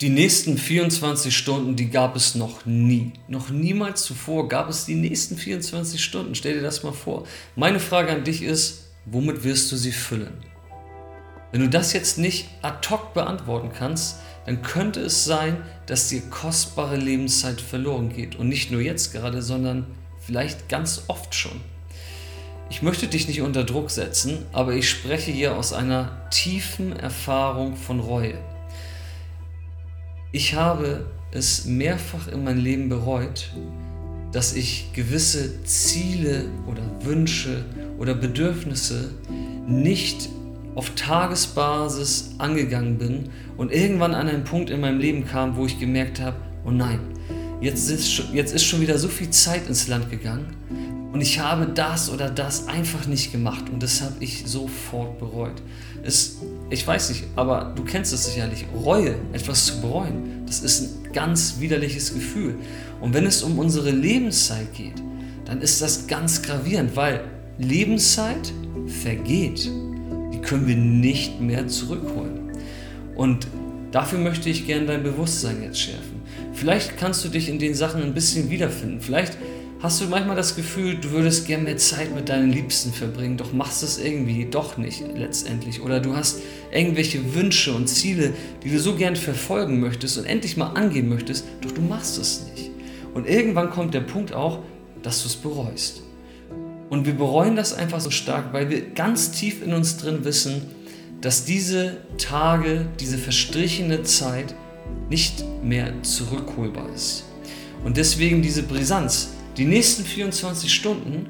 Die nächsten 24 Stunden, die gab es noch nie. Noch niemals zuvor gab es die nächsten 24 Stunden. Stell dir das mal vor. Meine Frage an dich ist, womit wirst du sie füllen? Wenn du das jetzt nicht ad hoc beantworten kannst, dann könnte es sein, dass dir kostbare Lebenszeit verloren geht. Und nicht nur jetzt gerade, sondern vielleicht ganz oft schon. Ich möchte dich nicht unter Druck setzen, aber ich spreche hier aus einer tiefen Erfahrung von Reue. Ich habe es mehrfach in meinem Leben bereut, dass ich gewisse Ziele oder Wünsche oder Bedürfnisse nicht auf Tagesbasis angegangen bin und irgendwann an einen Punkt in meinem Leben kam, wo ich gemerkt habe, oh nein, jetzt ist, jetzt ist schon wieder so viel Zeit ins Land gegangen und ich habe das oder das einfach nicht gemacht und das habe ich sofort bereut. Es, ich weiß nicht, aber du kennst es sicherlich. Reue, etwas zu bereuen, das ist ein ganz widerliches Gefühl. Und wenn es um unsere Lebenszeit geht, dann ist das ganz gravierend, weil Lebenszeit vergeht. Die können wir nicht mehr zurückholen. Und dafür möchte ich gerne dein Bewusstsein jetzt schärfen. Vielleicht kannst du dich in den Sachen ein bisschen wiederfinden. Vielleicht Hast du manchmal das Gefühl, du würdest gerne mehr Zeit mit deinen Liebsten verbringen, doch machst es irgendwie doch nicht letztendlich? Oder du hast irgendwelche Wünsche und Ziele, die du so gern verfolgen möchtest und endlich mal angehen möchtest, doch du machst es nicht. Und irgendwann kommt der Punkt auch, dass du es bereust. Und wir bereuen das einfach so stark, weil wir ganz tief in uns drin wissen, dass diese Tage, diese verstrichene Zeit nicht mehr zurückholbar ist. Und deswegen diese Brisanz, die nächsten 24 Stunden,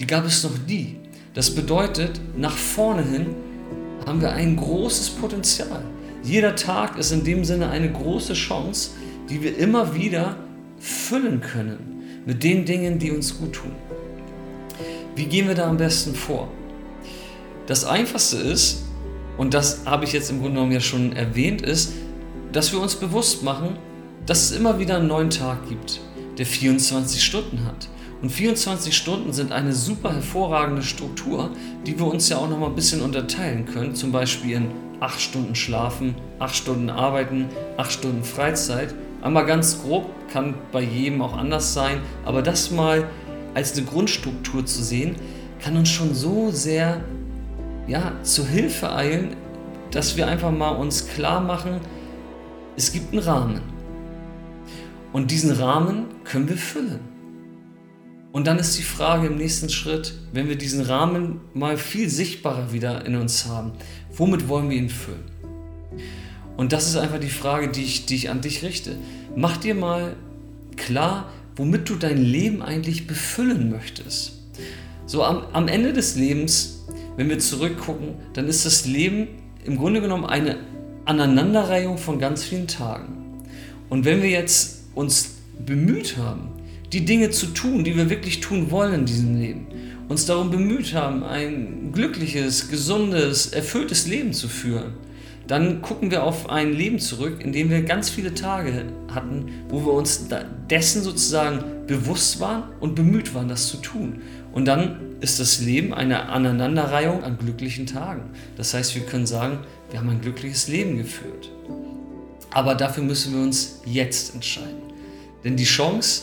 die gab es noch nie. Das bedeutet, nach vorne hin haben wir ein großes Potenzial. Jeder Tag ist in dem Sinne eine große Chance, die wir immer wieder füllen können mit den Dingen, die uns gut tun. Wie gehen wir da am besten vor? Das Einfachste ist, und das habe ich jetzt im Grunde genommen ja schon erwähnt, ist, dass wir uns bewusst machen, dass es immer wieder einen neuen Tag gibt der 24 Stunden hat. Und 24 Stunden sind eine super hervorragende Struktur, die wir uns ja auch noch mal ein bisschen unterteilen können. Zum Beispiel in 8 Stunden Schlafen, 8 Stunden Arbeiten, 8 Stunden Freizeit. Einmal ganz grob, kann bei jedem auch anders sein, aber das mal als eine Grundstruktur zu sehen, kann uns schon so sehr ja, zur Hilfe eilen, dass wir einfach mal uns klar machen, es gibt einen Rahmen. Und diesen Rahmen können wir füllen. Und dann ist die Frage im nächsten Schritt, wenn wir diesen Rahmen mal viel sichtbarer wieder in uns haben, womit wollen wir ihn füllen? Und das ist einfach die Frage, die ich, die ich an dich richte. Mach dir mal klar, womit du dein Leben eigentlich befüllen möchtest. So am, am Ende des Lebens, wenn wir zurückgucken, dann ist das Leben im Grunde genommen eine Aneinanderreihung von ganz vielen Tagen. Und wenn wir jetzt uns bemüht haben, die Dinge zu tun, die wir wirklich tun wollen in diesem Leben, uns darum bemüht haben, ein glückliches, gesundes, erfülltes Leben zu führen, dann gucken wir auf ein Leben zurück, in dem wir ganz viele Tage hatten, wo wir uns dessen sozusagen bewusst waren und bemüht waren, das zu tun. Und dann ist das Leben eine Aneinanderreihung an glücklichen Tagen. Das heißt, wir können sagen, wir haben ein glückliches Leben geführt. Aber dafür müssen wir uns jetzt entscheiden. Denn die Chance,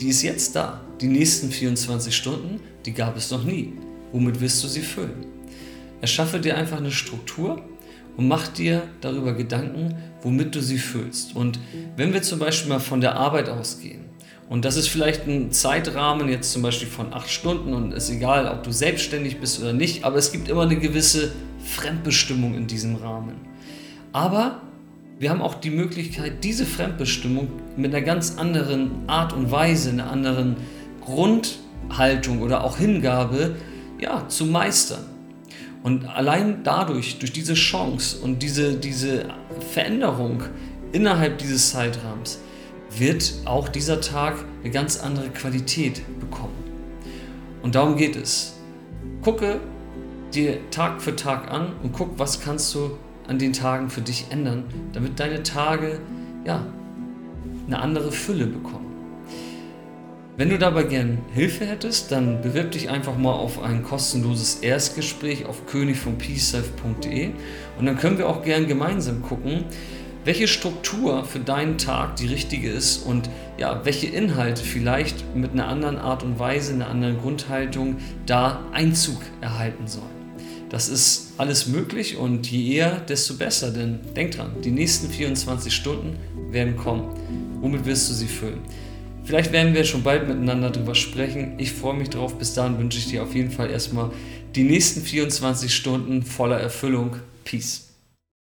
die ist jetzt da. Die nächsten 24 Stunden, die gab es noch nie. Womit wirst du sie füllen? Erschaffe dir einfach eine Struktur und mach dir darüber Gedanken, womit du sie füllst. Und wenn wir zum Beispiel mal von der Arbeit ausgehen, und das ist vielleicht ein Zeitrahmen jetzt zum Beispiel von acht Stunden und ist egal, ob du selbstständig bist oder nicht, aber es gibt immer eine gewisse Fremdbestimmung in diesem Rahmen. Aber wir haben auch die Möglichkeit, diese Fremdbestimmung mit einer ganz anderen Art und Weise, einer anderen Grundhaltung oder auch Hingabe ja, zu meistern. Und allein dadurch, durch diese Chance und diese, diese Veränderung innerhalb dieses Zeitrahmens, wird auch dieser Tag eine ganz andere Qualität bekommen. Und darum geht es. Gucke dir Tag für Tag an und guck, was kannst du an den Tagen für dich ändern, damit deine Tage ja, eine andere Fülle bekommen. Wenn du dabei gern Hilfe hättest, dann bewirb dich einfach mal auf ein kostenloses Erstgespräch auf könig und dann können wir auch gern gemeinsam gucken, welche Struktur für deinen Tag die richtige ist und ja, welche Inhalte vielleicht mit einer anderen Art und Weise, einer anderen Grundhaltung da Einzug erhalten sollen. Das ist alles möglich und je eher, desto besser, denn denk dran, die nächsten 24 Stunden werden kommen. Womit wirst du sie füllen? Vielleicht werden wir schon bald miteinander darüber sprechen. Ich freue mich drauf. Bis dahin wünsche ich dir auf jeden Fall erstmal die nächsten 24 Stunden voller Erfüllung. Peace.